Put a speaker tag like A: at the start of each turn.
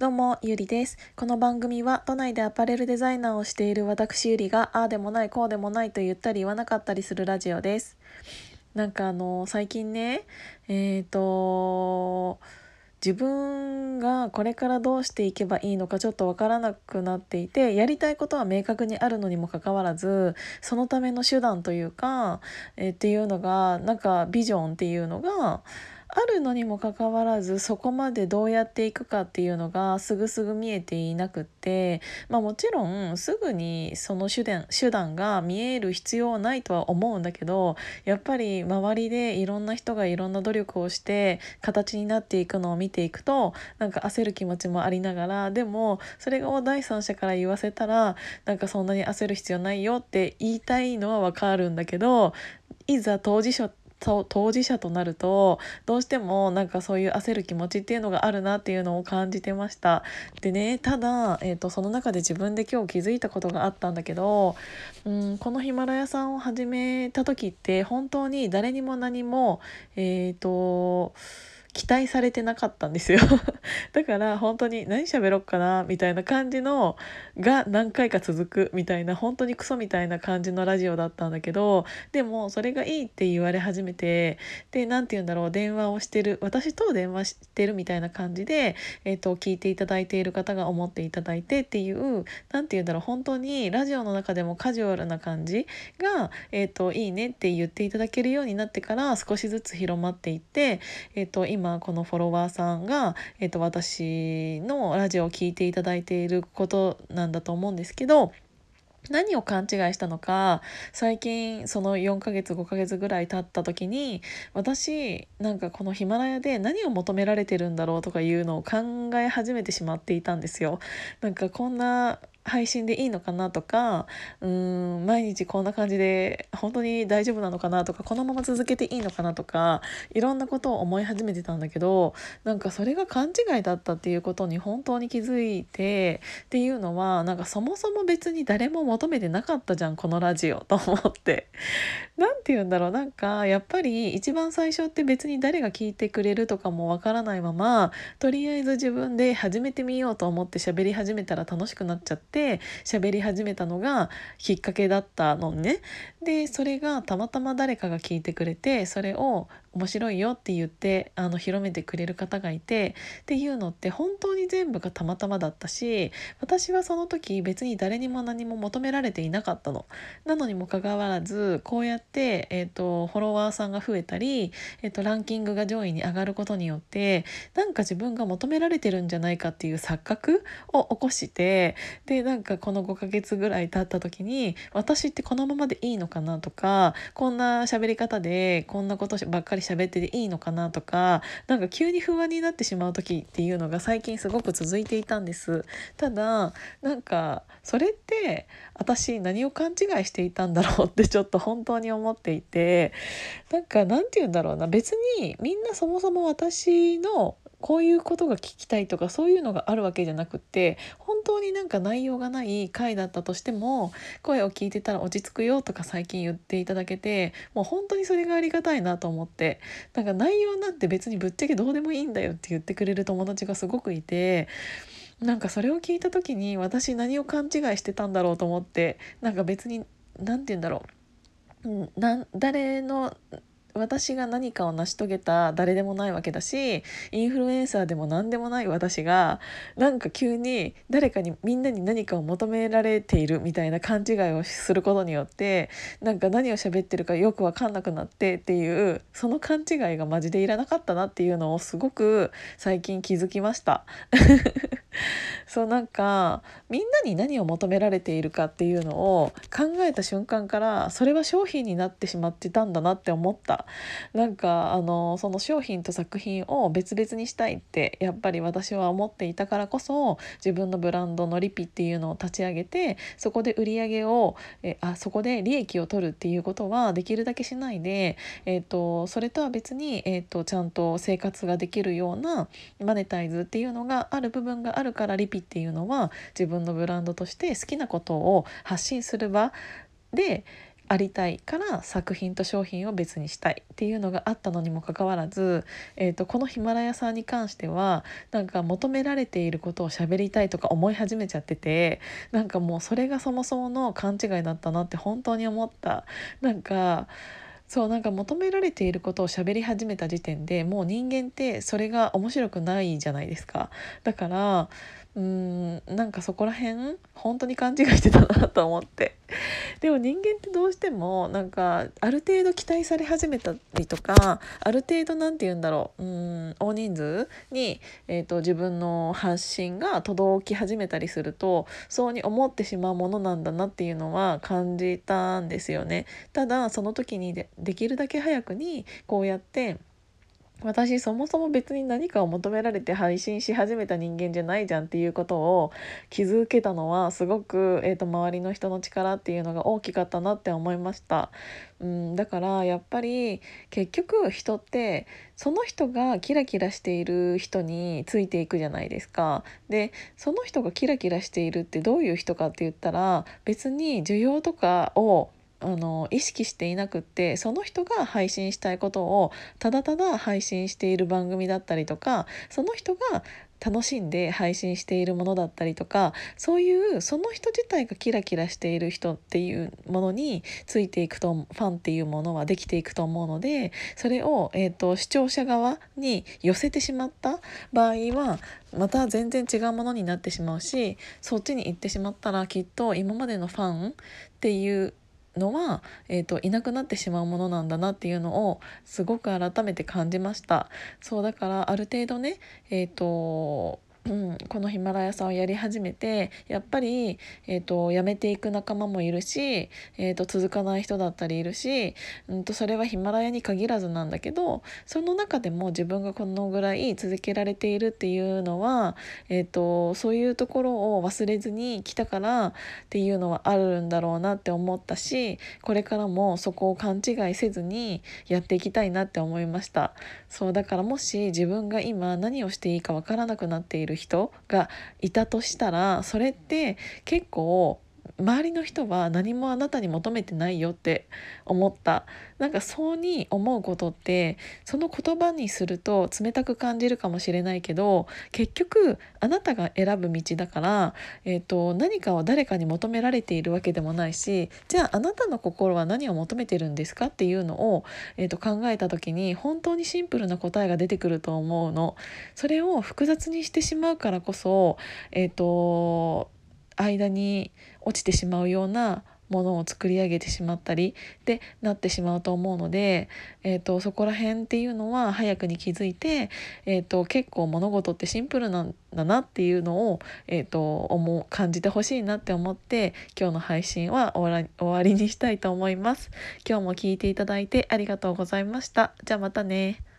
A: どうも、ゆりです。この番組は都内でアパレルデザイナーをしている私ゆりがああでもないこうでもないと言ったり言わなかったりするラジオです。なんかあの最近ね、えっ、と自分がこれからどうしていけばいいのかちょっとわからなくなっていてやりたいことは明確にあるのにもかかわらずそのための手段というか、えーっていうのがなんかビジョンっていうのがあるのにもかかわらずそこまでどうやっていくかっていうのがすぐすぐ見えていなくって、まあ、もちろんすぐにその手段手段が見える必要はないとは思うんだけどやっぱり周りでいろんな人がいろんな努力をして形になっていくのを見ていくとなんか焦る気持ちもありながらでもそれを第三者から言わせたらなんかそんなに焦る必要ないよって言いたいのはわかるんだけどいざ当事者当事者となるとどうしてもなんかそういう焦る気持ちっていうのがあるなっていうのを感じてました。でねただ、えー、とその中で自分で今日気づいたことがあったんだけどうんこのヒマラヤさんを始めた時って本当に誰にも何もえっ、と期待されてなかったんですよ。だから本当に何喋ろっかなみたいな感じのが何回か続くみたいな本当にクソみたいな感じのラジオだったんだけどでもそれがいいって言われ始めてで何て言うんだろう電話をしてる私と電話してるみたいな感じで、えー、と聞いていただいている方が思っていただいてっていう何て言うんだろう本当にラジオの中でもカジュアルな感じが、えー、といいねって言っていただけるようになってから少しずつ広まっていって、えー、と今今このフォロワーさんが、えー、と私のラジオを聞いていただいていることなんだと思うんですけど。何を勘違いしたのか最近その4ヶ月5ヶ月ぐらい経った時に私なんかこのヒマラヤで何を求められてるんだろうとかいうのを考え始めてしまっていたんですよ。なんかこんな配信でいいのかなとかうーん毎日こんな感じで本当に大丈夫なのかなとかこのまま続けていいのかなとかいろんなことを思い始めてたんだけどなんかそれが勘違いだったっていうことに本当に気づいてっていうのはなんかそもそも別に誰も求めてなかったじゃんこのラジオと思って。なんて言うんだろうなんかやっぱり一番最初って別に誰が聞いてくれるとかもわからないままとりあえず自分で始めてみようと思って喋り始めたら楽しくなっちゃって喋り始めたのがきっかけだったのね。でそれがたまたま誰かが聞いてくれてそれを面白いよって言ってあの広めてくれる方がいてっていうのって本当に全部がたまたまだったし私はその時別に誰にも何も求められていなかったの。なのにもかかわらずこうやって、えー、とフォロワーさんが増えたり、えー、とランキングが上位に上がることによってなんか自分が求められてるんじゃないかっていう錯覚を起こしてでなんかこの5ヶ月ぐらい経った時に私ってこのままでいいのかなとかこんな喋り方でこんなことばっかり喋ってていいのかなとかなんか急に不安になってしまう時っていうのが最近すごく続いていたんです。ただなんかそれって私何を勘違いしていたんだろうってちょっと本当に思っていてなんかなんて言うんだろうな。別にみんなそもそも私のこういうことが聞きたいとかそういうのがあるわけじゃなくって本当になんか内容がない回だったとしても声を聞いてたら落ち着くよとか最近言っていただけてもう本当にそれがありがたいなと思ってなんか内容なんて別にぶっちゃけどうでもいいんだよって言ってくれる友達がすごくいてなんかそれを聞いた時に私何を勘違いしてたんだろうと思ってなんか別に何て言うんだろう。な誰の私が何かを成し遂げた誰でもないわけだしインフルエンサーでも何でもない私がなんか急に誰かにみんなに何かを求められているみたいな勘違いをすることによってなんか何を喋ってるかよく分かんなくなってっていうその勘違いがマジでいらなかったなっていうのをすごく最近気づきました。そうなんかみんなに何を求められているかっていうのを考えた瞬間からそれは商品になってしまってたんだなって思った。なんかあのその商品と作品を別々にしたいってやっぱり私は思っていたからこそ自分のブランドのリピっていうのを立ち上げてそこで売り上げをえあそこで利益を取るっていうことはできるだけしないで、えー、とそれとは別に、えー、とちゃんと生活ができるようなマネタイズっていうのがある部分があるからリピっていうのは自分のブランドとして好きなことを発信する場でありたいから作品と商品を別にしたいっていうのがあったのにもかかわらず、えーと、このヒマラヤさんに関してはなんか求められていることを喋りたいとか思い始めちゃっててなんかもうそれがそもそもの勘違いだったなって本当に思った。なんかそうなんか求められていることを喋り始めた時点でもう人間ってそれが面白くないじゃないですか。だからうんなんかそこら辺本当に勘違いしてたなと思って でも人間ってどうしてもなんかある程度期待され始めたりとかある程度何て言うんだろううん大人数に、えーと、自分の発信が届き始めたりするとそうに思ってしまうものなんだなっていうのは感じたんですよね。ただその時にでできるだけ早くにこうやって私そもそも別に何かを求められて配信し始めた人間じゃないじゃんっていうことを気づけたのはすごく、えーと、周りの人の力っていうのが大きかったなって思いました、うん、だからやっぱり結局人ってその人がキラキラしている人についていくじゃないですか。でその人がキラキラしているってどういう人かって言ったら別に需要とかをあの意識していなくってその人が配信したいことをただただ配信している番組だったりとかその人が楽しんで配信しているものだったりとかそういうその人自体がキラキラしている人っていうものについていくとファンっていうものはできていくと思うのでそれを、えーと、視聴者側に寄せてしまった場合はまた全然違うものになってしまうしそっちに行ってしまったらきっと今までのファンっていうのは、えーと、いなくなってしまうものなんだなっていうのをすごく改めて感じました。そうだからある程度ねえっ、ー、とうん、このヒマラヤさんをやり始めてやっぱり、えーと、辞めていく仲間もいるし、えーと、続かない人だったりいるし、うんと、それはヒマラヤに限らずなんだけどその中でも自分がこのぐらい続けられているっていうのは、えー、とそういうところを忘れずに来たからっていうのはあるんだろうなって思ったしこれからもそこを勘違いせずにやっていきたいなって思いました。そうだからもし自分が今何をしていいかわからなくなっている人がいたとしたらそれって結構周りの人は何もあなたに求めてないよって思ったなんかそうに思うことってその言葉にすると冷たく感じるかもしれないけど結局あなたが選ぶ道だから、えーと、何かを誰かに求められているわけでもないしじゃああなたの心は何を求めてるんですかっていうのを、えーと、考えた時に本当にシンプルな答えが出てくると思うの。それを複雑にしてしまうからこそ、えーと間に落ちてしまうようなものを作り上げてしまったりってなってしまうと思うので、えーと、そこら辺っていうのは早くに気づいて、えーと、結構物事ってシンプルなんだなっていうのを、えーと、思う感じてほしいなって思って今日の配信は終わ終わりにしたいと思います。今日も聞いていただいてありがとうございました。じゃあまたね。